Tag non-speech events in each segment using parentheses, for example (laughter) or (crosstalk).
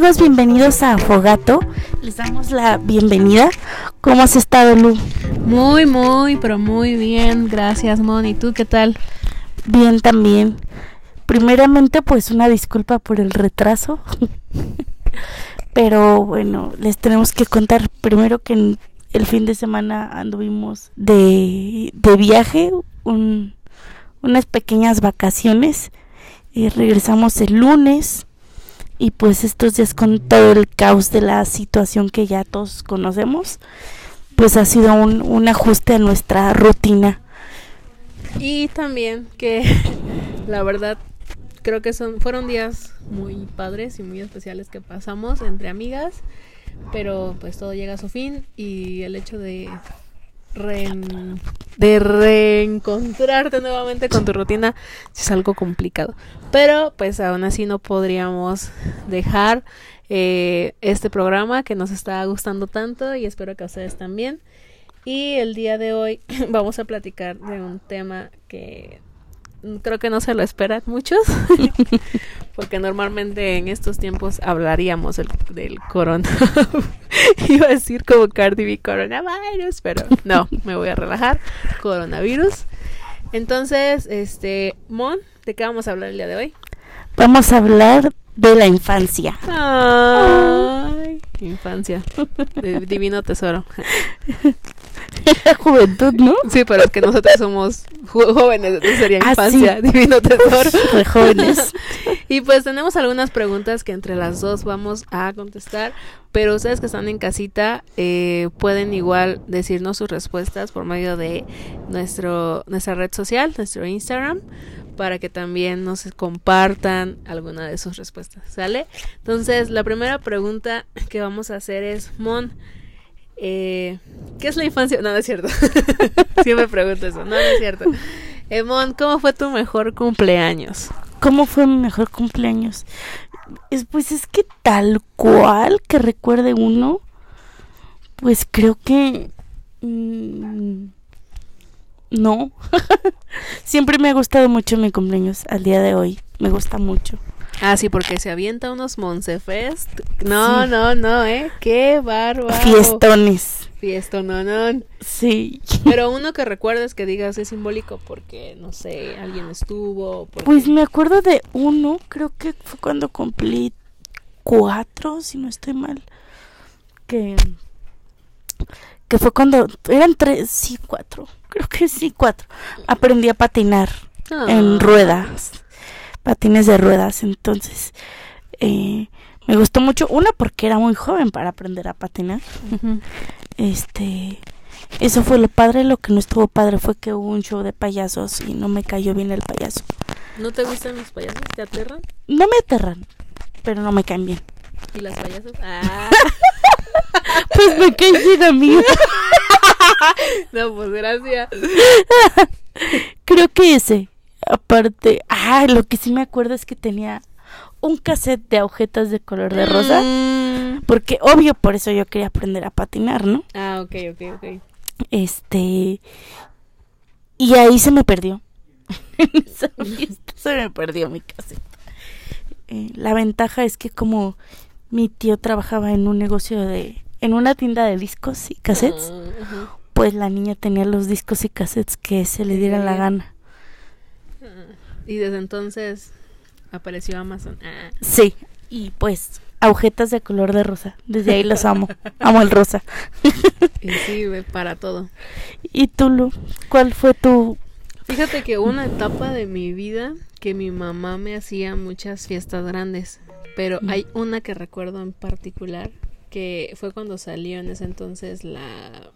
Amigos, bienvenidos a Fogato. Les damos la bienvenida. ¿Cómo has estado, Lu? Muy, muy, pero muy bien. Gracias, Mon. ¿Y tú qué tal? Bien también. Primeramente, pues una disculpa por el retraso. (laughs) pero bueno, les tenemos que contar primero que el fin de semana anduvimos de, de viaje, un, unas pequeñas vacaciones. Y regresamos el lunes y pues estos días con todo el caos de la situación que ya todos conocemos, pues ha sido un, un ajuste a nuestra rutina. Y también que (laughs) la verdad creo que son fueron días muy padres y muy especiales que pasamos entre amigas, pero pues todo llega a su fin y el hecho de de reencontrarte nuevamente con tu rutina es algo complicado. Pero pues aún así no podríamos dejar eh, este programa que nos está gustando tanto y espero que a ustedes también. Y el día de hoy (clears throat) vamos a platicar de un tema que creo que no se lo esperan muchos, (laughs) porque normalmente en estos tiempos hablaríamos del, del coronavirus. (laughs) Iba a decir como Cardi B coronavirus, pero no, me voy a relajar. Coronavirus. Entonces, este, Mon, ¿de qué vamos a hablar el día de hoy? Vamos a hablar de la infancia. Ay, infancia. De divino tesoro. (laughs) (laughs) Juventud, ¿no? Sí, pero es que nosotros somos jóvenes, sería ah, infancia, divino tesoro. De jóvenes. (laughs) y pues tenemos algunas preguntas que entre las dos vamos a contestar, pero ustedes que están en casita eh, pueden igual decirnos sus respuestas por medio de nuestro nuestra red social, nuestro Instagram para que también nos compartan alguna de sus respuestas, ¿sale? Entonces, la primera pregunta que vamos a hacer es, Mon, eh, ¿qué es la infancia? No, no es cierto. (laughs) Siempre pregunto eso, no, es cierto. Eh, Mon, ¿cómo fue tu mejor cumpleaños? ¿Cómo fue mi mejor cumpleaños? Es, pues es que tal cual que recuerde uno, pues creo que... Mmm, no. (laughs) Siempre me ha gustado mucho mi cumpleaños. Al día de hoy me gusta mucho. Ah, sí, porque se avienta unos Monsefest. No, no, no, ¿eh? Qué bárbaro. Fiestones. Fiestononón. Sí. Pero uno que recuerdes que digas es simbólico porque, no sé, alguien estuvo. Pues me acuerdo de uno, creo que fue cuando cumplí cuatro, si no estoy mal. Que que fue cuando eran tres, sí, cuatro, creo que sí, cuatro. Aprendí a patinar en ah. ruedas, patines de ruedas, entonces eh, me gustó mucho. Una porque era muy joven para aprender a patinar. Este, eso fue lo padre. Lo que no estuvo padre fue que hubo un show de payasos y no me cayó bien el payaso. ¿No te gustan los payasos? ¿Te aterran? No me aterran, pero no me caen bien. ¿Y las payasas? Ah. (laughs) pues me caen bien a mí. (laughs) no, pues gracias. (laughs) Creo que ese. Aparte, ah, lo que sí me acuerdo es que tenía un cassette de agujetas de color de rosa. Mm. Porque obvio, por eso yo quería aprender a patinar, ¿no? Ah, ok, ok, ok. Este. Y ahí se me perdió. (laughs) se me perdió mi cassette. Eh, la ventaja es que como mi tío trabajaba en un negocio de, en una tienda de discos y cassettes, ah, pues la niña tenía los discos y cassettes que se le diera la gana. Y desde entonces apareció Amazon. Ah. Sí, y pues agujetas de color de rosa. Desde ahí los amo. (laughs) amo el rosa. y sí, para todo. ¿Y tú, Lu? ¿Cuál fue tu...? Fíjate que una etapa de mi vida que mi mamá me hacía muchas fiestas grandes. Pero hay una que recuerdo en particular que fue cuando salió en ese entonces la,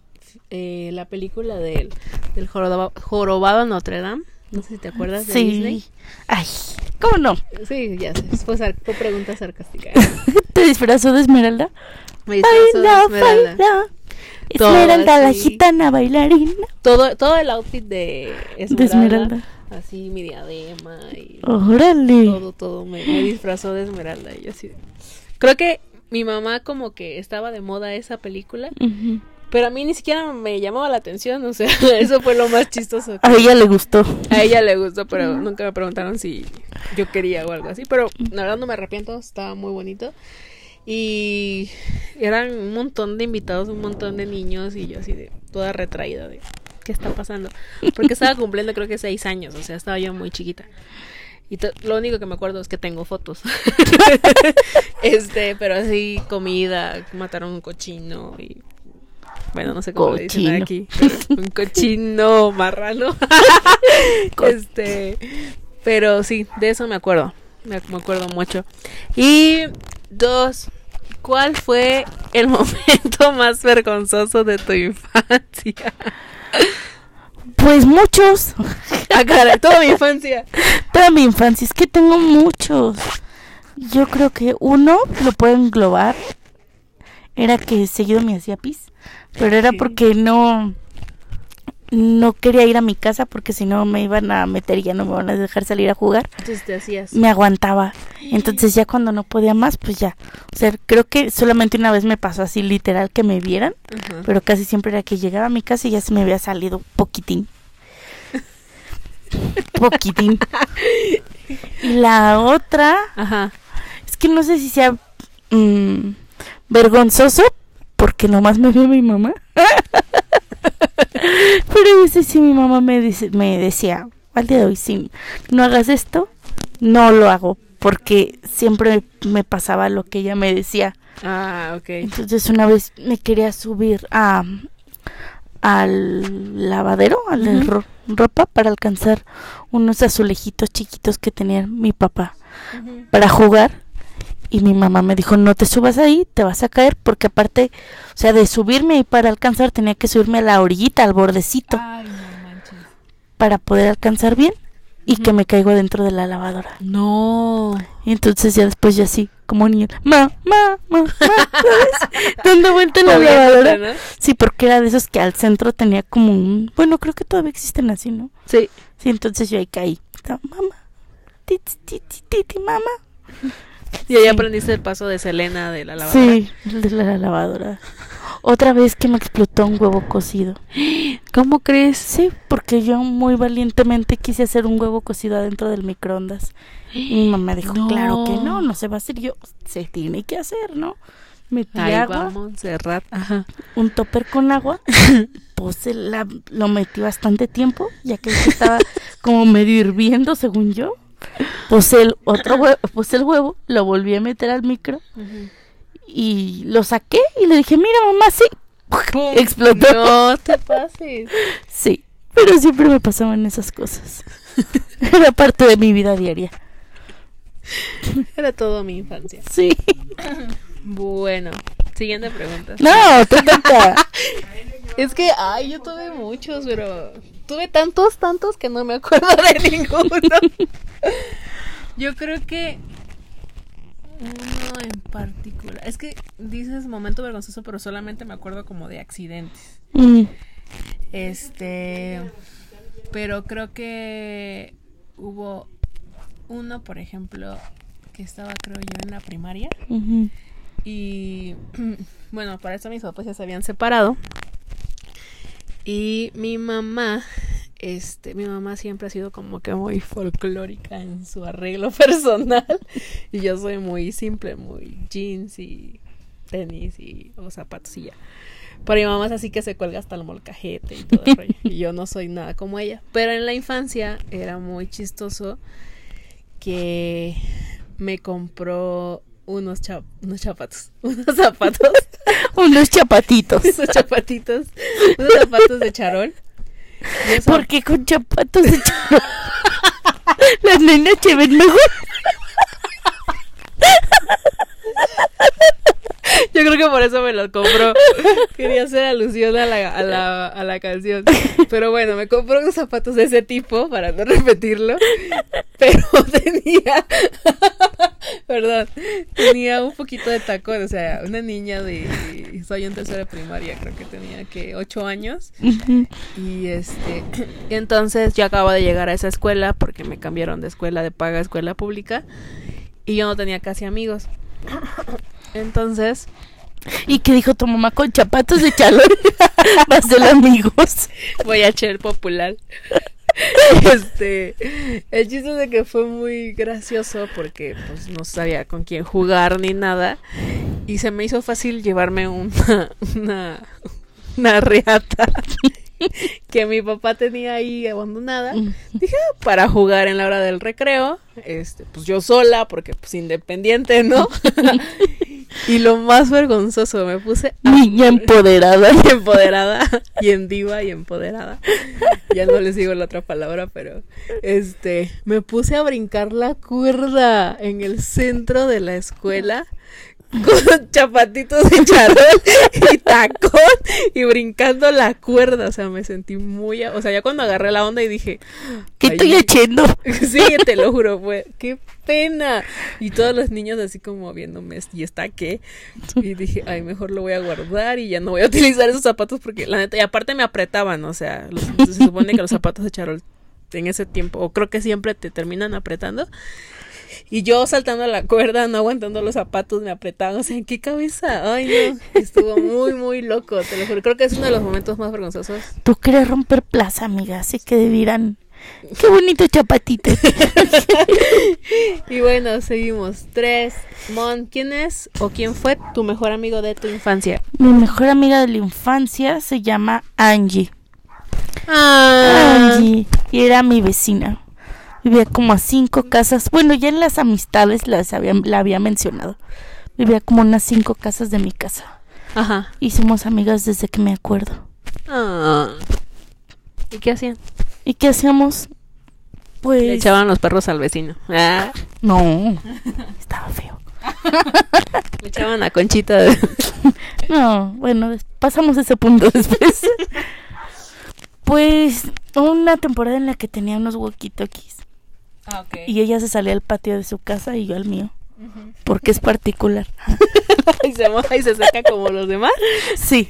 eh, la película del, del jorobado, Notre Dame. No sé si te acuerdas de sí. Disney. Ay, ¿cómo no? Sí, ya sé. Fue, fue pregunta sarcástica. (laughs) ¿Te disfrazó de Esmeralda? Me disfrazó de Esmeralda. Esmeralda, la gitana bailarina. Todo, todo el outfit de Esmeralda. De Esmeralda así mi diadema y ¡Órale! todo, todo, me, disfrazó de esmeralda y así. Creo que mi mamá como que estaba de moda esa película, Pero a mí ni siquiera me llamaba la atención, o sea, (laughs) eso fue lo más chistoso. A ella le gustó. A ella le gustó, pero nunca me preguntaron si yo quería o algo así. Pero la verdad no me arrepiento, estaba muy bonito. Y eran un montón de invitados, un montón de niños y yo así de toda retraída de qué está pasando. Porque estaba cumpliendo creo que seis años, o sea, estaba yo muy chiquita. Y lo único que me acuerdo es que tengo fotos. (laughs) este, pero así comida, mataron un cochino y bueno, no sé cómo le dicen Cochino. aquí. Un cochino marrano. (laughs) este, pero sí, de eso me acuerdo. Me, me acuerdo mucho. Y dos, ¿cuál fue el (laughs) momento más vergonzoso de tu infancia? Pues muchos. Ah, caray, toda mi infancia. Toda mi infancia. Es que tengo muchos. Yo creo que uno lo puedo englobar. Era que seguido me hacía pis. Pero era porque no. No quería ir a mi casa porque si no me iban a meter y ya no me van a dejar salir a jugar. Entonces te hacías. Me aguantaba. Entonces ya cuando no podía más, pues ya. O sea, creo que solamente una vez me pasó así literal que me vieran. Pero casi siempre era que llegaba a mi casa y ya se me había salido poquitín. (laughs) poquitín. Y la otra, Ajá. es que no sé si sea mm, vergonzoso, porque nomás me vio mi mamá. (laughs) Pero a veces sí mi mamá me, dice, me decía, al día de hoy, si no hagas esto, no lo hago, porque siempre me pasaba lo que ella me decía. Ah, ok. Entonces una vez me quería subir a al lavadero, a la ro- ropa para alcanzar unos azulejitos chiquitos que tenía mi papá para jugar y mi mamá me dijo no te subas ahí, te vas a caer porque aparte, o sea, de subirme y para alcanzar tenía que subirme a la orillita, al bordecito Ay, no manches. para poder alcanzar bien y que me caigo dentro de la lavadora. No. Y entonces ya después yo así, como niño, ma, ma, ma, ma, ¿sabes? (laughs) Dando vuelta en la lavadora. ¿no? Sí, porque era de esos que al centro tenía como un... Bueno, creo que todavía existen así, ¿no? Sí. Sí, entonces yo ahí caí. Mamá. Titi, titi, titi, mamá. Y ahí Sí. aprendiste el paso de Selena de la lavadora. Sí, de la lavadora. Otra vez que me explotó un huevo cocido. ¿Cómo crees? Sí, porque yo muy valientemente quise hacer un huevo cocido adentro del microondas. Y mi mamá dijo, No. claro que no, no se va a hacer. Yo, se tiene que hacer, ¿no? Metí Ahí agua, vamos, Serrat. Ajá. un topper con agua, (laughs) puse la, lo metí bastante tiempo, ya que estaba como medio hirviendo, según yo. Puse el otro huevo, puse el huevo, lo volví a meter al micro y lo saqué y le dije, mira mamá, sí, explotó. No te pases. Sí, pero siempre me pasaban esas cosas. (laughs) Era parte de mi vida diaria. Era todo mi infancia. Sí. Bueno, siguiente pregunta. No, te toca. (laughs) Es que, ay, yo tuve muchos, pero tuve tantos, tantos que no me acuerdo de ninguno. (laughs) Yo creo que uno en particular. Es que dices momento vergonzoso, pero solamente me acuerdo como de accidentes. Mm, Este, pero creo que hubo uno, por ejemplo, que estaba creo yo en la primaria y (clears throat) bueno, para eso mis papás ya se habían separado. Y mi mamá, este, mi mamá siempre ha sido como que muy folclórica en su arreglo (laughs) personal. Y yo soy muy simple, muy jeans y tenis y o zapatos y ya. Pero mi mamá es así que se cuelga hasta el molcajete y todo el rollo. (laughs) Y yo no soy nada como ella. Pero en la infancia era muy chistoso que me compró unos, cha- unos zapatos. (laughs) Unos zapatos. Unos chapatitos. unos zapatitos. Unos zapatos de charol. ¿Por qué con chapatos de charol? (laughs) Las nenas se ven mejor. Yo creo que por eso me los compró. Quería hacer alusión a la, a, la, a la canción. Pero bueno, me compró unos zapatos de ese tipo, para no repetirlo. Pero (laughs) tenía. Perdón. Tenía un poquito de tacón. O sea, una niña de. Soy en tercera primaria, creo que tenía que ocho años. Y este. (clears throat) entonces yo acabo de llegar a esa escuela porque me cambiaron de escuela de paga a escuela pública. Y yo no tenía casi amigos. Entonces, ¿Y qué dijo tu mamá con chapatos de chalón? (laughs) Va a ser amigos. Voy a echar popular. (laughs) Este, el chiste de que fue muy gracioso porque pues no sabía con quién jugar ni nada y se me hizo fácil llevarme una (laughs) una, una reata (laughs) que mi papá tenía ahí abandonada. Dije, "Ah, para jugar en la hora del recreo, este, pues yo sola porque pues independiente, ¿no? Y lo más vergonzoso, me puse a Niña empoderada. y empoderada y en diva y empoderada. Ya no les digo la otra palabra, pero este me puse a brincar la cuerda en el centro de la escuela con chapatitos de charol y tacón y brincando la cuerda, o sea, me sentí muy, a- o sea, ya cuando agarré la onda y dije, ¿Qué "Ay, estoy haciendo? (laughs) Sí, te lo juro, fue, qué pena. Y todos los niños así como viéndome, ¿y está qué? Y dije, ay, mejor lo voy a guardar y ya no voy a utilizar esos zapatos porque la neta, y aparte me apretaban, o sea, los- se supone que los zapatos de charol en ese tiempo, o creo que siempre te terminan apretando. Y yo saltando la cuerda, no aguantando los zapatos, me apretaban. O sea, ¿en qué cabeza? Ay, no. Estuvo muy, muy loco, te lo juro. Creo que es uno de los momentos más vergonzosos. Tú quieres romper plaza, amiga, así que dirán, qué bonito chapatito. (laughs) Y bueno, seguimos. Tres. Mon, ¿quién es o quién fue tu mejor amigo de tu infancia? Mi mejor amiga de la infancia se llama Angie. Ah, Angie. Y era mi vecina. Vivía como a cinco casas. Bueno, ya en las amistades las había, la había mencionado. Vivía como unas cinco casas de mi casa. Ajá. Y somos amigas desde que me acuerdo. Ah. ¿Y qué hacían? ¿Y qué hacíamos? Pues... Le echaban los perros al vecino. Ah. No, estaba feo. (laughs) Le echaban a Conchita. de- (laughs) No, bueno, pasamos ese punto después. (laughs) pues una temporada en la que tenía unos walkie-talkies y ella se salía al patio de su casa y yo al mío, porque es particular. (laughs) y se moja y se seca como los demás. Sí.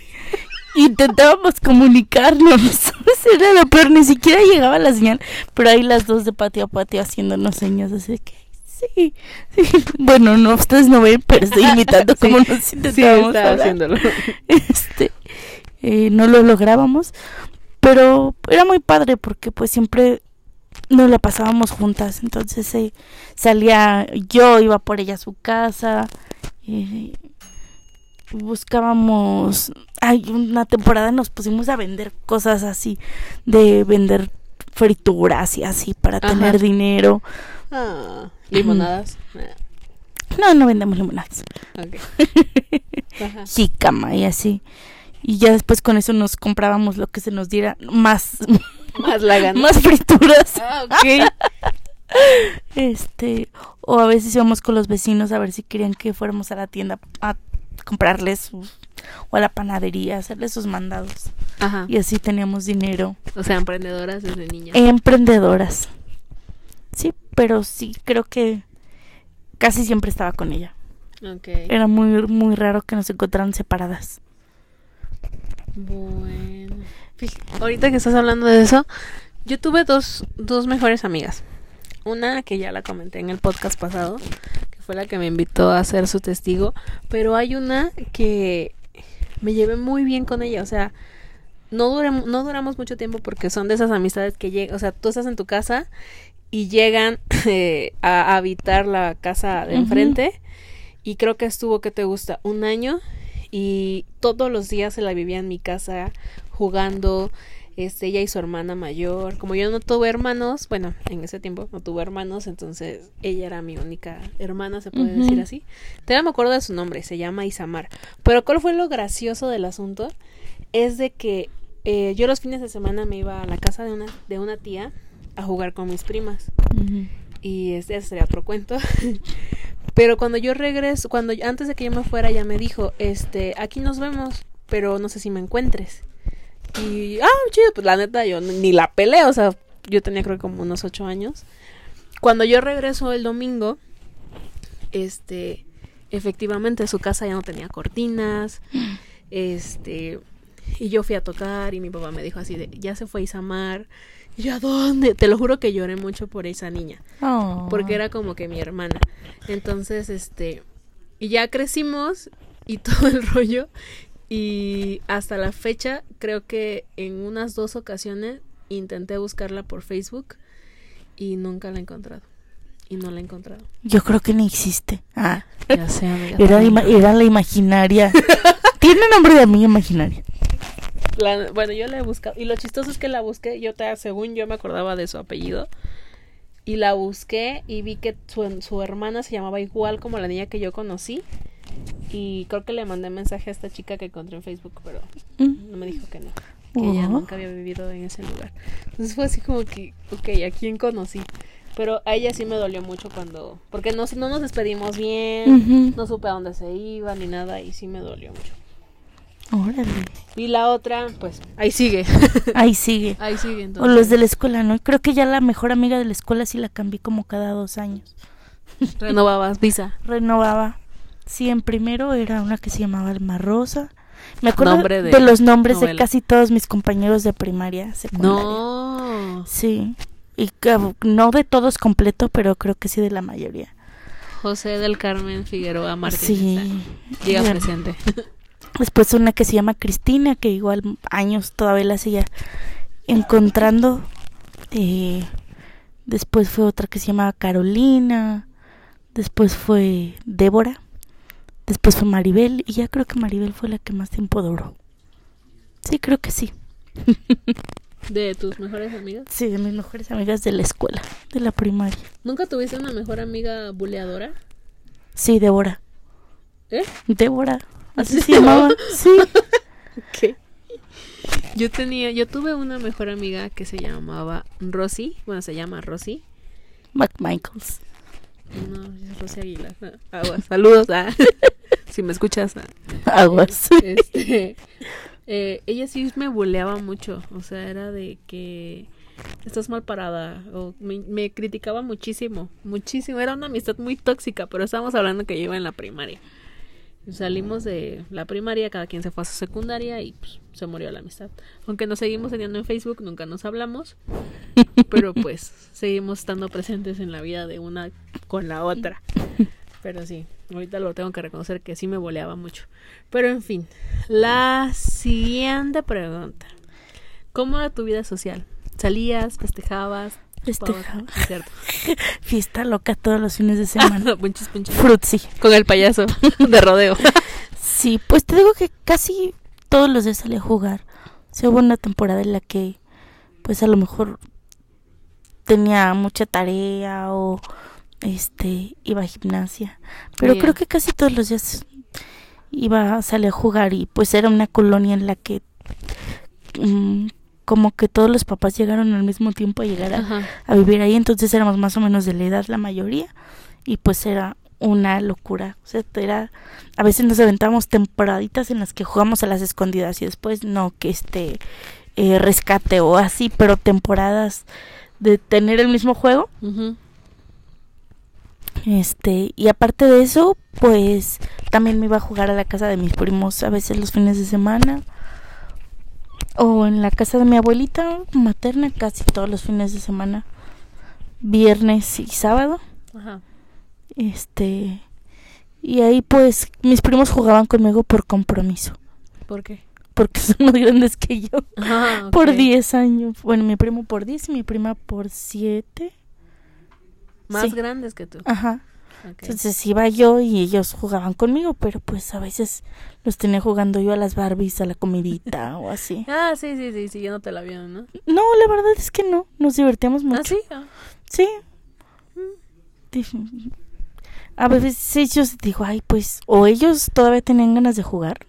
Intentábamos comunicarnos. (laughs) Era lo peor, ni siquiera llegaba la señal, pero ahí las dos de patio a patio haciéndonos señas, así que sí, sí. (laughs) Bueno, no, ustedes no ven, pero estoy imitando como nos Sí, intentábamos haciéndolo. este eh, no lo lográbamos pero era muy padre porque pues siempre nos la pasábamos juntas entonces eh, salía yo iba por ella a su casa eh, buscábamos hay una temporada nos pusimos a vender cosas así de vender frituras y así para Ajá. tener dinero Ah, limonadas. no no vendemos limonadas ok. (laughs) Ajá. jícama y así y ya después con eso nos comprábamos lo que se nos diera más (laughs) (laughs) Más la gana. más frituras (laughs) Ah, ok. (laughs) este o a veces íbamos con los vecinos a ver si querían que fuéramos a la tienda a comprarles sus o a la panadería hacerles sus mandados Ajá. y así teníamos dinero O sea, emprendedoras desde niñas. emprendedoras sí pero sí creo que casi siempre estaba con ella Ok. era muy muy raro que nos encontraran separadas Bueno. Ahorita que estás hablando de eso, yo tuve dos, dos mejores amigas. Una que ya la comenté en el podcast pasado, que fue la que me invitó a ser su testigo, pero hay una que me llevé muy bien con ella, o sea, no, durem- no duramos mucho tiempo porque son de esas amistades que llegan, o sea, tú estás en tu casa y llegan (laughs) eh, a habitar la casa de enfrente y creo que estuvo, que te gusta? Un año y todos los días se la vivía en mi casa jugando este ella y su hermana mayor. Como yo no tuve hermanos bueno en ese tiempo no tuve hermanos entonces ella era mi única hermana se puede decir así. Todavía me acuerdo de su nombre se llama Isamar. Pero cuál fue lo gracioso del asunto es de que eh, yo los fines de semana me iba a la casa de una de una tía a jugar con mis primas. Y este sería otro cuento. (laughs) pero cuando yo regreso, cuando antes de que yo me fuera, ya me dijo, este, aquí nos vemos, pero no sé si me encuentres. Y, ah, chido, pues la neta, yo ni la peleé, o sea, yo tenía creo que como unos ocho años. Cuando yo regreso el domingo, este, efectivamente su casa ya no tenía cortinas, (gasps) este, y yo fui a tocar y mi papá me dijo así de, ya se fue Isamar. Y ¿a dónde? Te lo juro que lloré mucho por esa niña Oh. porque era como que mi hermana. Entonces, este, y ya crecimos y (laughs) todo el rollo. Y hasta la fecha, creo que en unas dos ocasiones intenté buscarla por Facebook y nunca la he encontrado. Y no la he encontrado. Yo creo que ni existe. Ah, Ya sé, amiga. era, ima- era la imaginaria. (laughs) Tiene nombre de amiga imaginaria. La- bueno, yo la he buscado. Y lo chistoso es que la busqué. Yo, te, según yo me acordaba de su apellido. Y la busqué y vi que su, su hermana se llamaba igual como la niña que yo conocí. Y creo que le mandé mensaje a esta chica que encontré en Facebook, pero Mm. no me dijo que no. Que ella nunca había vivido en ese lugar. Entonces fue así como que, ok, ¿a quién conocí? Pero a ella sí me dolió mucho cuando... Porque no, no nos despedimos bien, no supe a dónde se iba ni nada y sí me dolió mucho. Órale. Y la otra, pues, ahí sigue. (laughs) Ahí sigue. ahí sigue O entonces. los de la escuela, ¿no? Creo que ya la mejor amiga de la escuela sí la cambié como cada dos años. (laughs) Renovabas visa. Renovaba. Sí, en primero era una que se llamaba Alma Rosa. Me acuerdo Nombre de de, los nombres de casi todos mis compañeros de primaria, secundaria. No. Sí. Y no de todos completo, pero creo que sí de la mayoría. José del Carmen Figueroa Martínez. Sí. Llega presente. (laughs) Después una que se llama Cristina, que igual años todavía la seguía encontrando. Eh, después fue otra que se llamaba Carolina. Después fue Débora. Después fue Maribel. Y ya creo que Maribel fue la que más tiempo duró. Sí, creo que sí. De tus mejores amigas. Sí, de mis mejores amigas de la escuela, de la primaria. ¿Nunca tuviste una mejor amiga buleadora? Sí, Débora. ¿Eh? Débora. Así ¿Sí se (laughs) llamaba. Sí. ¿Qué? Yo tenía, yo tuve una mejor amiga que se llamaba Rosy, bueno, se llama Rosy. McMichaels. No, es Rosy Aguilar. Ah, Aguas, saludos. ah. (laughs) si me escuchas. ah. Aguas. Este, eh, ella sí me buleaba mucho, o sea, era de que estás mal parada, o me, me criticaba muchísimo, muchísimo, era una amistad muy tóxica, pero estábamos hablando que yo iba en la primaria. Salimos de la primaria, cada quien se fue a su secundaria y pues, se murió la amistad. Aunque nos seguimos teniendo en Facebook, nunca nos hablamos, (laughs) pero pues seguimos estando presentes en la vida de una con la otra. Pero sí, ahorita lo tengo que reconocer que sí me boleaba mucho. Pero en fin, la siguiente pregunta. ¿Cómo era tu vida social? ¿Salías, festejabas? Festejaba. (laughs) Fiesta loca todos los fines de semana. (laughs) Punchis. Frutzi. Con el payaso (laughs) de rodeo. Sí, pues te digo que casi todos los días salí a jugar. O sea, hubo una temporada en la que, pues a lo mejor tenía mucha tarea o este iba a gimnasia. Pero creo que casi todos los días iba a salir a jugar y pues era una colonia en la que mm, como que todos los papás llegaron al mismo tiempo a llegar a, vivir ahí, entonces éramos más o menos de la edad la mayoría y pues era una locura, o sea, era a veces nos aventábamos temporaditas en las que jugamos a las escondidas y después no que este eh, rescate o así, pero temporadas de tener el mismo juego, este, y aparte de eso, pues también me iba a jugar a la casa de mis primos a veces los fines de semana o en la casa de mi abuelita materna casi todos los fines de semana, viernes y sábado. Ajá. Este, y ahí pues mis primos jugaban conmigo por compromiso, ¿Por qué? porque son más grandes que yo, (laughs) Ajá, por ok. 10 años. Bueno, mi primo por 10 y mi prima por 7. Más Sí. grandes que tú. Ajá. Entonces iba yo y ellos jugaban conmigo, pero pues a veces los tenía jugando yo a las Barbies, a la comidita (laughs) o así. Ah, sí, sí, sí, sí, yo no te la vi, ¿no? No, la verdad es que no, nos divertíamos mucho. Ah, sí. Ah. Sí. Dije- A veces ellos digo, ay, pues, o ellos todavía tenían ganas de jugar,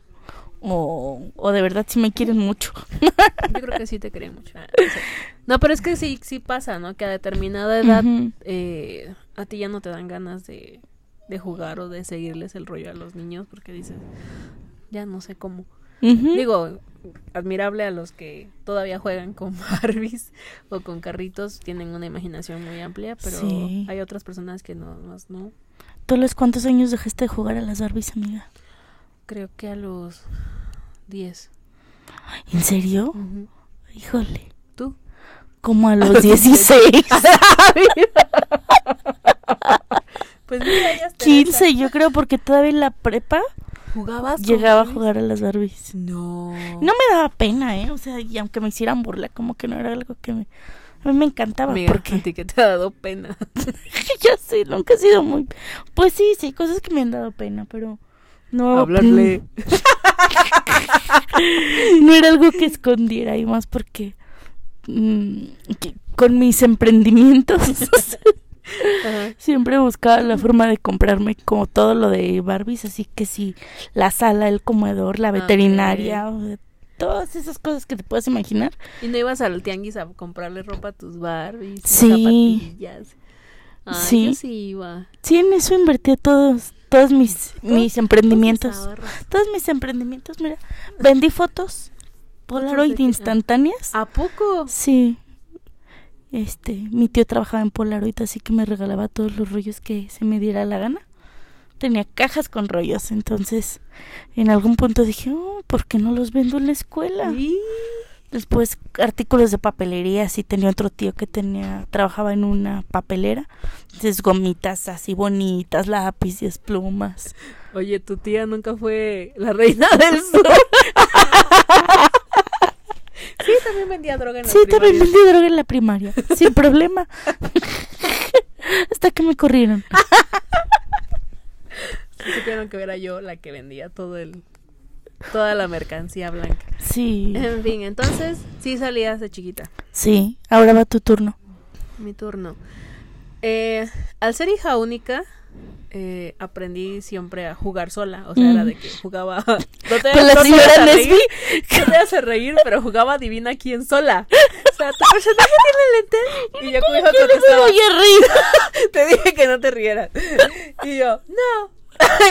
o, o de verdad sí me quieren mucho. Yo creo que sí te quería mucho. Ah, no sé. (laughs) No, pero es que sí, sí pasa, ¿no? Que a determinada edad eh, a ti ya no te dan ganas de, de jugar o de seguirles el rollo a los niños porque dices, ya no sé cómo. Digo, admirable a los que todavía juegan con (laughs) Barbies o con carritos, tienen una imaginación muy amplia, pero Sí. hay otras personas que no, más no. ¿Tú los cuántos años dejaste de jugar a las Barbies, amiga? Creo que a los 10. ¿En serio? Híjole. Como a los 16. (laughs) Pues mira, ya está 15, yo creo, porque todavía en la prepa ¿Jugabas? Llegaba a jugar a las Barbies. No. No me daba pena, ¿eh? O sea, y aunque me hicieran burla, como que no era algo que me... A mí me encantaba porque a ti que te ha dado pena. (laughs) ya sé, nunca he sido muy... Pues sí, sí, cosas que me han dado pena, pero no... Hablarle. (laughs) no era algo que escondiera y más porque mm, que con mis emprendimientos (laughs) Ajá. siempre buscaba la forma de comprarme como todo lo de Barbies, así que sí, la sala, el comedor, la Ah, veterinaria, todas esas cosas que te puedes imaginar. ¿Y no ibas al tianguis a comprarle ropa a tus Barbies? Sí. Zapatillas. Ay, Sí. yo sí iba. Sí, en eso invertí todos todos mis mis emprendimientos. Todos mis emprendimientos, mira, vendí fotos Polaroid instantáneas. ¿A poco? Sí. Este, mi tío trabajaba en Polaroid, así que me regalaba todos los rollos que se me diera la gana. Tenía cajas con rollos, entonces en algún punto dije, oh, ¿por qué no los vendo en la escuela? Sí. Después artículos de papelería, sí tenía otro tío que tenía, trabajaba en una papelera, entonces gomitas así bonitas, lápices, plumas. Oye, tu tía nunca fue la reina del sur. (laughs) sí, también vendía droga en la Sí, también primaria. vendí droga en la primaria, sin problema. (laughs) Hasta que me corrieron. (laughs) Sí, supieron que era yo la que vendía todo el toda la mercancía blanca. Sí, En fin, entonces sí salías de chiquita. sí, ahora va tu turno. Mi turno. Eh, al ser hija única, eh, aprendí siempre a jugar sola. O sea, Mm. era de que jugaba. (laughs) No te, Con la no señora reír, No te hace reír, pero jugaba adivina quién sola. O sea, tu personaje tiene lentes. (laughs) Y yo no me contestaba, voy a reír. (laughs) Te dije que no te rieras. Y yo, no.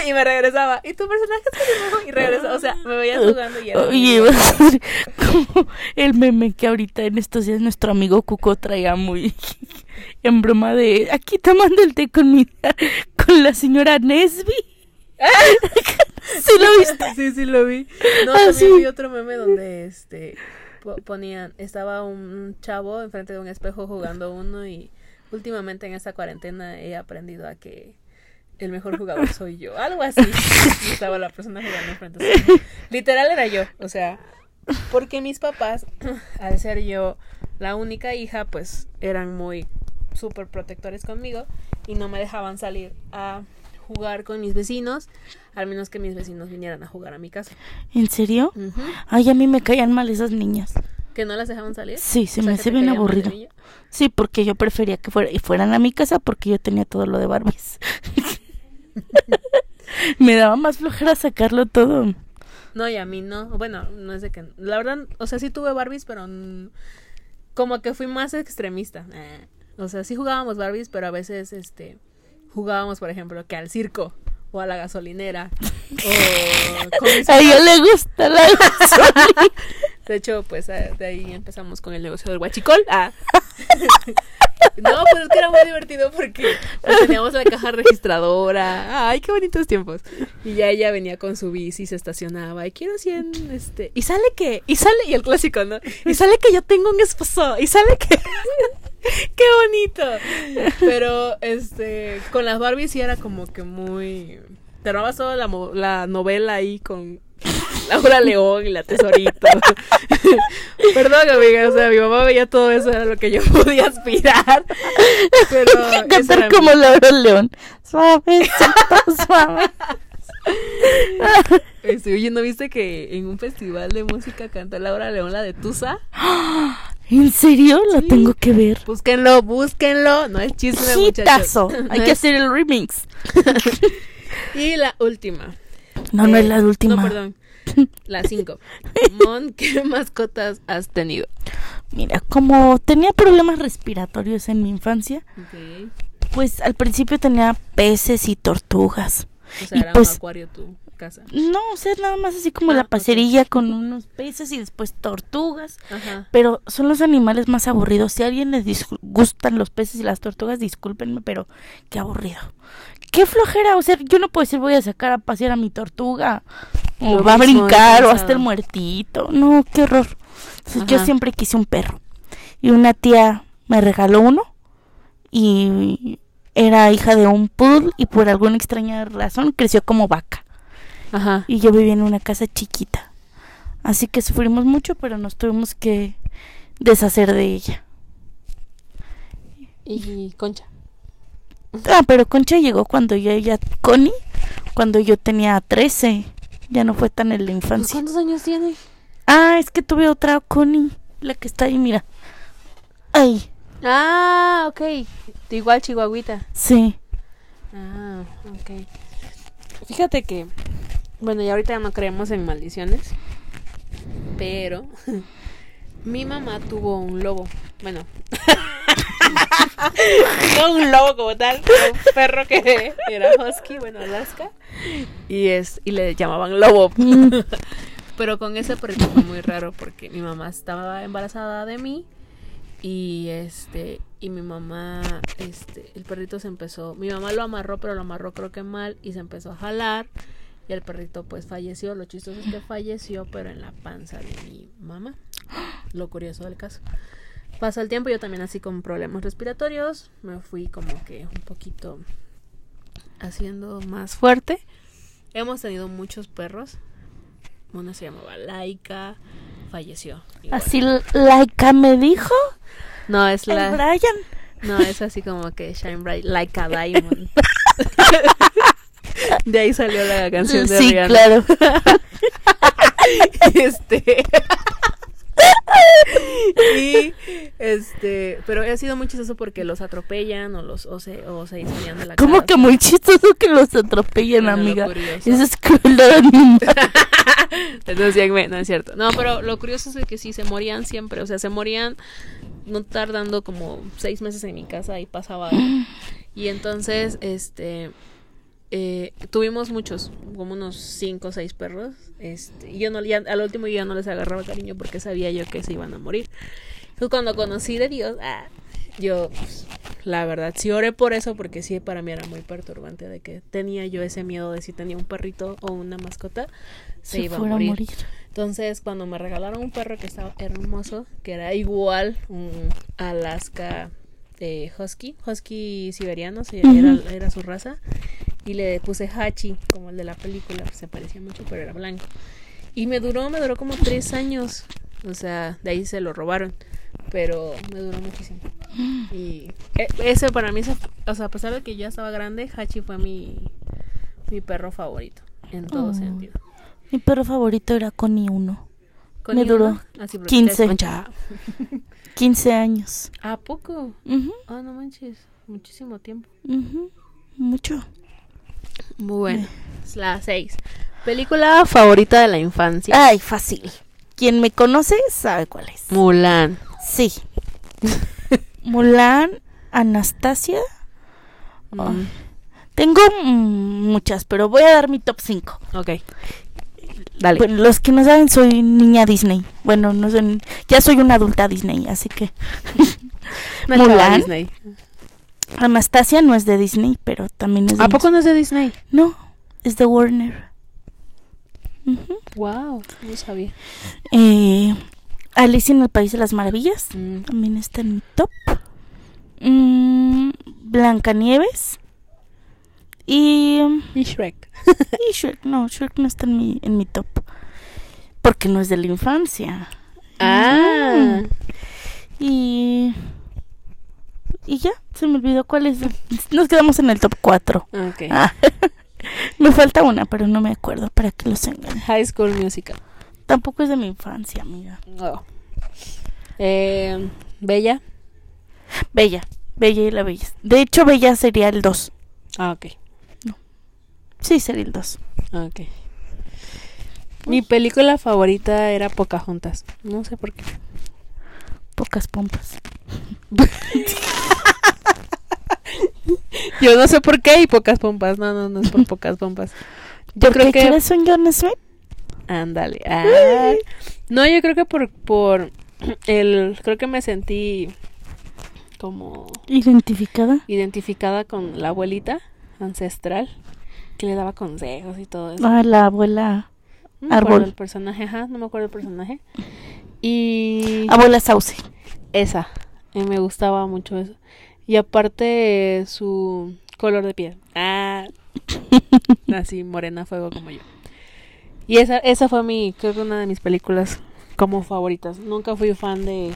y me regresaba. ¿Y tu personaje mismo? Y regresaba. O sea, me veías jugando y era. Oye, a ser como el meme que ahorita en estos días nuestro amigo Cuco traía muy en broma de aquí tomando el té con mi con la señora Nesby. (laughs) ¿Sí lo viste? Sí, sí lo vi. No, Ah, también sí. vi otro meme donde este po- ponían, estaba un chavo enfrente de un espejo jugando uno y últimamente en esta cuarentena he aprendido a que el mejor jugador soy yo. Algo así. Y estaba la persona jugando enfrente. de mí. Literal era yo. O sea, porque mis papás, (clears throat) al ser yo la única hija, pues eran muy súper protectores conmigo y no me dejaban salir a jugar con mis vecinos, al menos que mis vecinos vinieran a jugar a mi casa. ¿En serio? Ay, a mí me caían mal esas niñas. ¿Que no las dejaban salir? Sí, se O sea, me hace bien aburrido. Sí, porque yo prefería que fuera, y fueran a mi casa porque yo tenía todo lo de Barbies. (laughs) me daba más flojera sacarlo todo. No, y a mí no. Bueno, no es de que... La verdad, o sea, sí tuve Barbies, pero... como que fui más extremista. Eh, O sea, sí jugábamos Barbies, pero a veces, este... Jugábamos, por ejemplo, que al circo. O a la gasolinera. (laughs) O... con mis A ella le gusta la gasolina. (laughs) De hecho, pues eh, de ahí empezamos con el negocio del huachicol. Ah. (laughs) No, pues es que era muy divertido porque pues, teníamos la caja registradora. Ay, qué bonitos tiempos. Y ya ella venía con su bici, se estacionaba. Y quiero 100, este. Y sale que. Y sale. Y el clásico, ¿no? Y sale que yo tengo un esposo. Y sale que. (laughs) qué bonito. Pero, este. Con las Barbies sí era como que muy. Te armabas toda la, la novela ahí con (laughs) Laura León y la tesorito. (laughs) Perdón, amiga, o sea, mi mamá veía todo eso, era lo que yo podía aspirar. Pero Cantar mi- como Laura León. Suave. Este, oye, ¿no viste que en un festival de música cantó Laura León la de Tusa? (gasps) (gasps) ¿En serio? Lo Sí. tengo que ver. Búsquenlo, búsquenlo. No es chisme, muchachos. No Hay que es- hacer el remix. (laughs) Y la última. No, no Eh, es la última. No, perdón. (laughs) La cinco. Mon, ¿qué mascotas has tenido? Mira, como tenía problemas respiratorios en mi infancia, pues al principio tenía peces y tortugas. O sea, Y era pues- un acuario tu casa. No, o sea, nada más así como Ah, la ok. pacerilla con unos peces y después tortugas. Ajá. Pero son los animales más aburridos. Si a alguien les disgustan los peces y las tortugas, discúlpenme, pero qué aburrido. Qué flojera. O sea, yo no puedo decir voy a sacar a pasear a mi tortuga. O Lo va a brincar o hasta el muertito. No, qué horror. Entonces, yo siempre quise un perro. Y una tía me regaló uno. Y era hija de un poodle y por alguna extraña razón creció como vaca. Ajá. y yo vivía en una casa chiquita. Así que sufrimos mucho, pero nos tuvimos que deshacer de ella. Y Concha. Ah, pero Concha llegó cuando yo ya Connie, cuando yo tenía 13. Ya no fue tan en la infancia. ¿Cuántos años tiene? Ah, es que tuve otra Connie, la que está ahí, mira. Ay, Ah, ok. Igual Chihuahuita. sí. Ah, ok. Fíjate que, bueno, ya ahorita no creemos en maldiciones, pero (laughs) mi mamá tuvo un lobo. Bueno, (laughs) no un lobo como tal, un perro que (laughs) era husky, bueno, Alaska, y es y le llamaban lobo. Pero con ese perrito fue muy raro porque mi mamá estaba embarazada de mí y este y mi mamá este el perrito se empezó mi mamá lo amarró pero lo amarró creo que mal y se empezó a jalar y el perrito pues falleció. Lo chistoso es que falleció pero en la panza de mi mamá. (gasps) Lo curioso del caso. Pasa el tiempo yo también así con problemas respiratorios. Me fui como que un poquito haciendo más fuerte. Hemos tenido muchos perros. Una se llamaba Laika. Falleció. Igual. Así Laika me dijo no es la Brian. No, es así como que Shine Bright Like a (laughs) Diamond. (laughs) de ahí salió la canción de Sí, Rihanna. claro. (laughs) este (laughs) y este pero ha sido muy chistoso porque los atropellan o los o se o se de la Como casa. que muy chistoso que los atropellen, Bueno, amiga. Eso es crueldad. Entonces, (laughs) no es cierto. No, pero lo curioso es que sí se morían siempre. O sea, se morían no tardando como seis meses en mi casa y pasaba algo. (gasps) Y entonces, este. Eh, tuvimos muchos, como unos cinco o seis perros. Este, y yo no, ya, al último yo ya no les agarraba cariño porque sabía yo que se iban a morir. Entonces, cuando conocí de Dios, ah, yo, pues, la verdad, sí oré por eso porque sí, para mí era muy perturbante de que tenía yo ese miedo de si tenía un perrito o una mascota, se, Se iba a morir. Entonces, cuando me regalaron un perro que estaba hermoso, que era igual un Alaska eh, Husky, Husky siberiano, se- era su raza, y le puse Hachi, como el de la película, se parecía mucho, pero era blanco. Y me duró, me duró como tres años, o sea, de ahí se lo robaron, pero me duró muchísimo. (gasps) Y eh, ese para mí, o sea, a pesar de que ya estaba grande, Hachi fue mi, mi perro favorito, en todo Oh. sentido. Mi perro favorito era Connie 1. ¿Con Me duró mamá? Así, porque 15. te escucha. 15 años. ¿A poco? Ah, no manches. Muchísimo tiempo. Mucho. Muy bueno. Es la 6. Película favorita de la infancia. Ay, fácil. Quien me conoce sabe cuál es. Mulan. Sí. (laughs) Mulan, Anastasia. Mm, Tengo mm, muchas, pero voy a dar mi top 5. ok. Dale. Bueno, los que no saben, soy niña Disney. Bueno, no soy, ya soy una adulta Disney, así que (laughs) Mulan. Disney. Anastasia no es de Disney, pero también es de ¿A poco no es de Disney? No, es de Warner. Ujú. Wow, no sabía. Eh, Alicia en el País de las Maravillas Mm, también está en mi top. Mm, Blancanieves y Y Shrek. (laughs) Y Shrek, no, Shrek no está en mi, en mi top. Porque no es de la infancia. Ah. Mm. Y. Y ya, se me olvidó cuál es. Nos quedamos en el top 4. Ok. Ah, (laughs) me falta una, pero no me acuerdo para que los engañe. High School Musical. Tampoco es de mi infancia, amiga. Oh. Eh, Bella. Bella, Bella y la Bella. De hecho, Bella sería el 2. Ah, ok. Sí, sería el 2. Ok. Mi película favorita era Pocahontas. No sé por qué. Pocas pompas. (laughs) Yo no sé por qué y pocas pompas. No, no, no es por (laughs) pocas pompas. Yo ¿Por creo que. quieres un John Smith? Ándale. Ah. No, yo creo que por, por el. Creo que me sentí como Identificada. identificada con la abuelita ancestral que le daba consejos y todo eso. Ah, la abuela. No me acuerdo árbol. el personaje, ajá, no me acuerdo el personaje. Y Abuela Sauce. esa, eh, me gustaba mucho eso. Y aparte su color de piel. Ah, (laughs) así morena fuego como yo. Y esa, esa fue mi, creo que una de mis películas como favoritas. Nunca fui fan de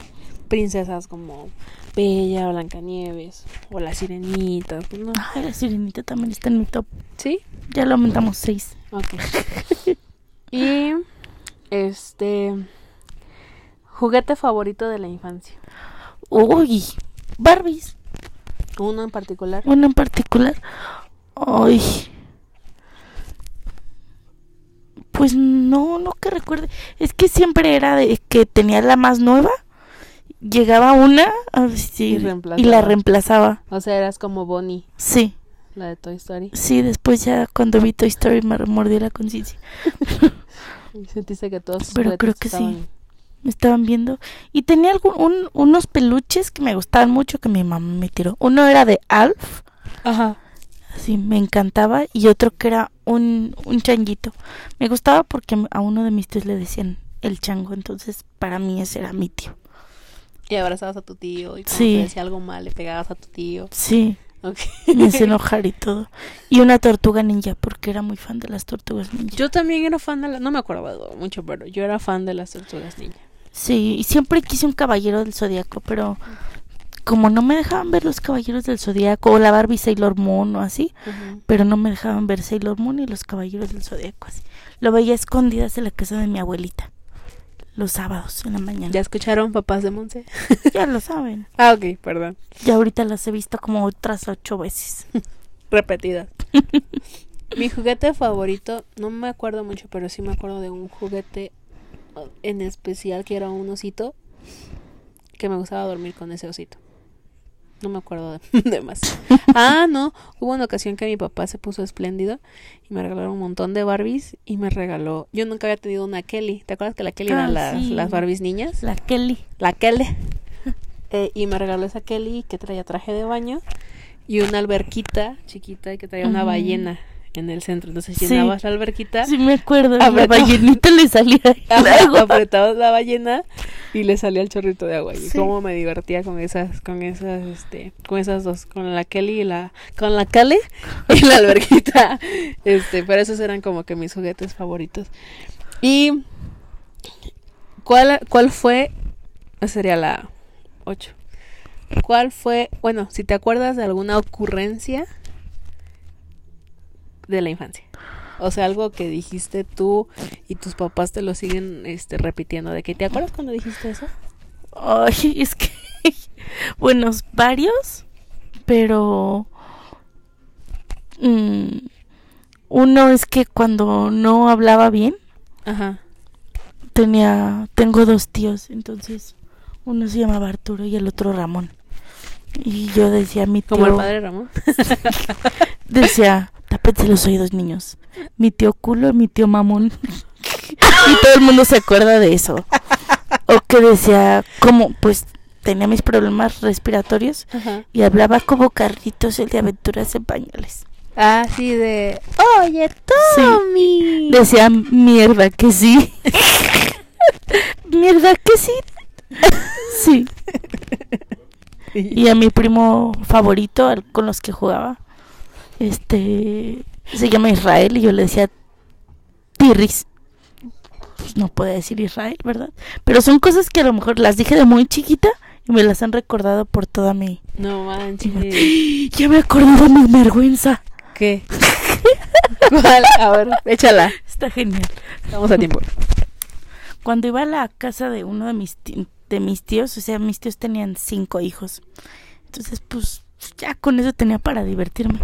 princesas como Bella, Blancanieves o La Sirenita. pues no. Ay, la sirenita también está en mi top. ¿Sí? Ya lo aumentamos seis. Ok. (laughs) y este juguete favorito de la infancia. Uy, Barbies. Uno en particular. Uno en particular. Ay. Pues no, no que recuerde. Es que siempre era de que tenía la más nueva. Llegaba una a vestir Y la reemplazaba. O sea, eras como Bonnie, Sí, la de Toy Story. sí, después ya cuando vi Toy Story me remordió la conciencia. (laughs) Sentiste que todos Pero creo que sí. Me estaban viendo. Y tenía algún, un- unos peluches que me gustaban mucho que mi mamá me tiró. Uno era de Alf. Ajá. Sí, me encantaba. Y otro que era un, un changuito. Me gustaba porque a uno de mis tíos le decían el chango. Entonces, para mí ese era mi tío. Y abrazabas a tu tío y cuando Sí. te decía algo mal le pegabas a tu tío. Sí, Ok. me hacía enojar y todo. Y una tortuga ninja, porque era muy fan de las tortugas ninja. Yo también era fan de la... No me acuerdo mucho, pero yo era fan de las tortugas ninja. Sí, y siempre quise un caballero del zodiaco, pero como no me dejaban ver los caballeros del zodiaco, o la Barbie Sailor Moon o así, pero no me dejaban ver Sailor Moon y los caballeros del zodiaco así. Lo veía escondidas en la casa de mi abuelita. Los sábados en la mañana. ¿Ya escucharon papás de Monse? (laughs) Ya lo saben. Ah, ok, perdón. Ya ahorita las he visto como otras ocho veces. (laughs) Repetidas. (laughs) Mi juguete favorito, no me acuerdo mucho, pero sí me acuerdo de un juguete en especial que era un osito que me gustaba dormir con ese osito. No me acuerdo de, (laughs) de más. Ah, no, hubo una ocasión que mi papá se puso espléndido y me regalaron un montón de Barbies y me regaló. Yo nunca había tenido una Kelly. ¿Te acuerdas que la Kelly Ah, eran las, sí. las Barbies niñas? La Kelly. la Kelly. (laughs) Eh, y me regaló esa Kelly que traía traje de baño y una alberquita chiquita que traía una ballena en el centro. Entonces Sí. llenabas la alberquita, Sí me acuerdo. La Apretó. ballenita le salía (laughs) apretabas la ballena y le salía el chorrito de agua. Y Sí. cómo me divertía con esas, con esas, este, con esas dos, con la Kelly y la, con la Kelly (laughs) y la alberquita. Este, pero esos eran como que mis juguetes favoritos. Y ¿cuál, cuál fue? Sería la 8. ¿Cuál fue? Bueno, si te acuerdas de alguna ocurrencia de la infancia. O sea, algo que dijiste tú y tus papás te lo siguen este, repitiendo. De que, ¿te acuerdas cuando dijiste eso? Ay, es que. (laughs) Buenos, varios. Pero. mm, uno es que cuando no hablaba bien, Ajá. tenía. Tengo dos tíos, entonces. Uno se llamaba Arturo y el otro Ramón. Y yo decía a mi tío. Como el padre Ramón. (laughs) Decía, tápense los oídos, niños. Mi tío culo, mi tío mamón. y todo el mundo se acuerda de eso. O que decía, como, pues tenía mis problemas respiratorios Ajá. y hablaba como Carlitos, el de aventuras en pañales. Ah, sí, de. Oye, Sí. Tommy. Decía, mierda que sí. mierda que sí. sí. Y a mi primo favorito, al- con los que jugaba, este, se llama Israel y yo le decía Tirris. Pues no puede decir Israel, ¿verdad? Pero son cosas que a lo mejor las dije de muy chiquita y me las han recordado por toda mi... No manches. (gasps) Ya me acordé de mi vergüenza. ¿Qué? (laughs) ¿Cuál? A ver, échala. Está genial. Estamos a tiempo. Cuando iba a la casa de uno de mis, de mis tíos, o sea, mis tíos tenían cinco hijos. Entonces, pues, ya con eso tenía para divertirme.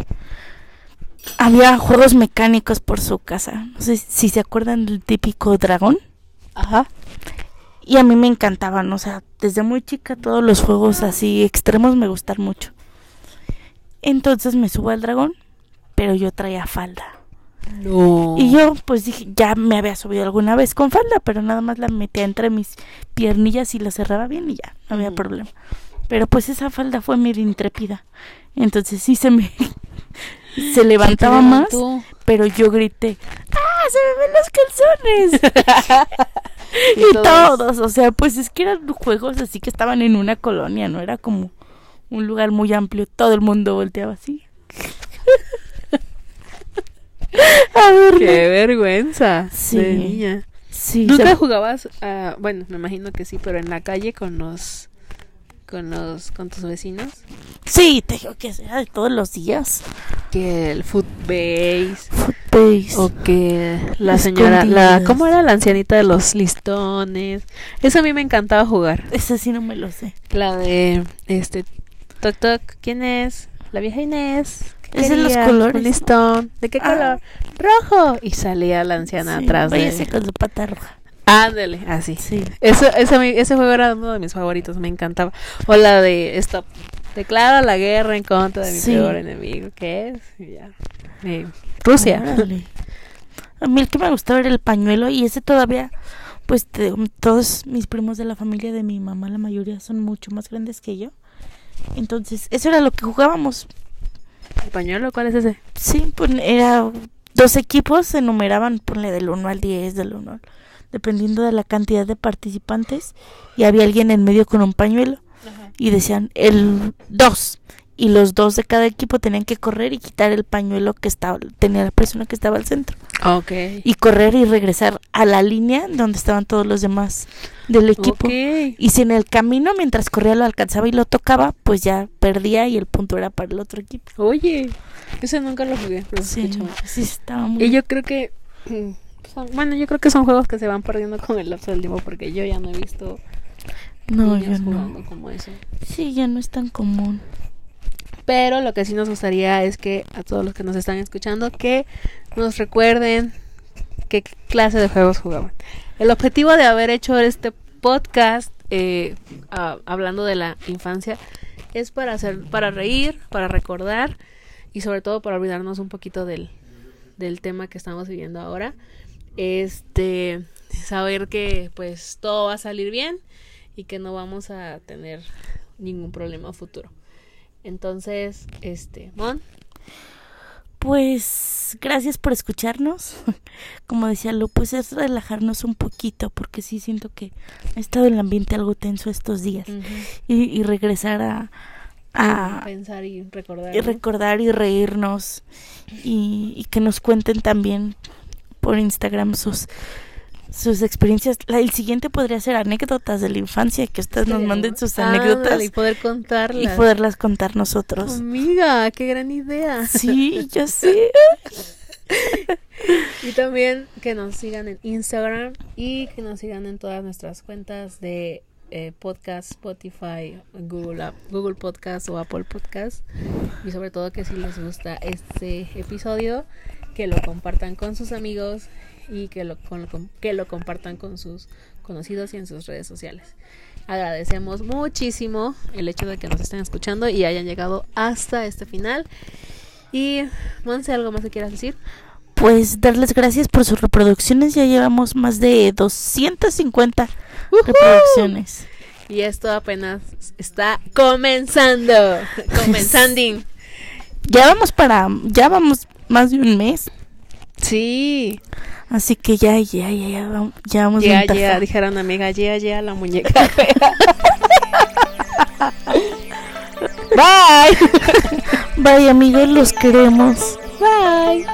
Había juegos mecánicos por su casa. No sé si se acuerdan del típico dragón. Ajá. Y a mí me encantaban, o sea, desde muy chica todos los juegos así extremos me gustan mucho. Entonces me subo al dragón, pero yo traía falda. No. Y yo pues dije, ya me había subido alguna vez con falda, pero nada más la metía entre mis piernillas y la cerraba bien y ya, no había Ujú. problema. Pero pues esa falda fue medio intrépida. Entonces sí se me se levantaba más, pero yo grité, ¡ah, se me ven los calzones! (laughs) Y y todos. todos, o sea, pues es que eran juegos así que estaban en una colonia, no era como un lugar muy amplio, todo el mundo volteaba así. (laughs) A ver enorme. Qué vergüenza. Sí. De niña. Sí, ¿Nunca se- jugabas, ah, bueno, me imagino que sí, pero en la calle con los, con los, con tus vecinos? sí, te digo que era de todos los días. Que el footbase Footbase. o que la señora, la. ¿cómo era la ancianita de los listones? Eso a mí me encantaba jugar. Ese sí no me lo sé. La de, este, toc toc, ¿quién es? La vieja Inés. ¿Qué Es de los colores. Un listón. ¿De qué Ah. color? Rojo. Y salía la anciana Sí, atrás de váyase con su pata roja. Ándale, así. Sí. Eso, ese, juego era uno de mis favoritos, me encantaba. O la de Stop. Declara la guerra en contra de mi Sí. peor enemigo. ¿Qué es? Y ya. Eh, Rusia. Órale. A mí el que me gustaba era el pañuelo y ese todavía, pues te- todos mis primos de la familia de mi mamá, la mayoría son mucho más grandes que yo. Entonces, eso era lo que jugábamos. ¿El pañuelo? ¿Cuál es ese? Sí, pues era dos equipos, se numeraban, ponle del 1 al 10, del 1 al- dependiendo de la cantidad de participantes, y había alguien en medio con un pañuelo y decían el 2 y los dos de cada equipo tenían que correr y quitar el pañuelo que estaba tenía la persona que estaba al centro Ok. y correr y regresar a la línea donde estaban todos los demás del equipo. Y si en el camino mientras corría lo alcanzaba y lo tocaba, pues ya perdía y el punto era para el otro equipo. Oye, ese nunca lo jugué. pero Sí, sí estaba muy Y yo creo que. Son- bueno, yo creo que son juegos que se van perdiendo con el lapso del tiempo porque yo ya no he visto no, niños yo no. jugando como eso. Sí, ya no es tan común. Pero lo que sí nos gustaría es que a todos los que nos están escuchando que nos recuerden qué clase de juegos jugaban. El objetivo de haber hecho este podcast eh, hablando de la infancia es para hacer, para reír, para recordar y sobre todo para olvidarnos un poquito del, del tema que estamos viviendo ahora. Este saber que pues todo va a salir bien y que no vamos a tener ningún problema futuro. Entonces, este, Mon, Pues gracias por escucharnos. (laughs) Como decía Lu, pues es relajarnos un poquito porque sí siento que ha estado el ambiente algo tenso estos días y, y regresar a, a, pensar y recordar. y ¿no? recordar y reírnos y, y que nos cuenten también por Instagram sus sus experiencias. La, el siguiente podría ser anécdotas de la infancia, que ustedes nos manden sus anécdotas y poder y contarlas. poderlas contar nosotros. Amiga, qué gran idea. Sí, (laughs) ya sé. Y también que nos sigan en Instagram y que nos sigan en todas nuestras cuentas de eh, podcast, Spotify, Google, App- Google Podcast o Apple Podcast. Y sobre todo que si les gusta este episodio, que lo compartan con sus amigos y que lo, con- que lo compartan con sus conocidos y en sus redes sociales. Agradecemos muchísimo el hecho de que nos estén escuchando y hayan llegado hasta este final. Y, Monse, ¿algo más que quieras decir? Pues darles gracias por sus reproducciones. Ya llevamos más de 250 ¡Ujú! reproducciones. Y esto apenas está comenzando. Comenzando. Ya vamos para, ya vamos más de un mes. Sí. Así que ya, ya, ya, ya, ya vamos Ya, ya, dijera una amiga, ya, ya, la muñeca (laughs) fea. Bye. Bye amigos, los queremos. Bye.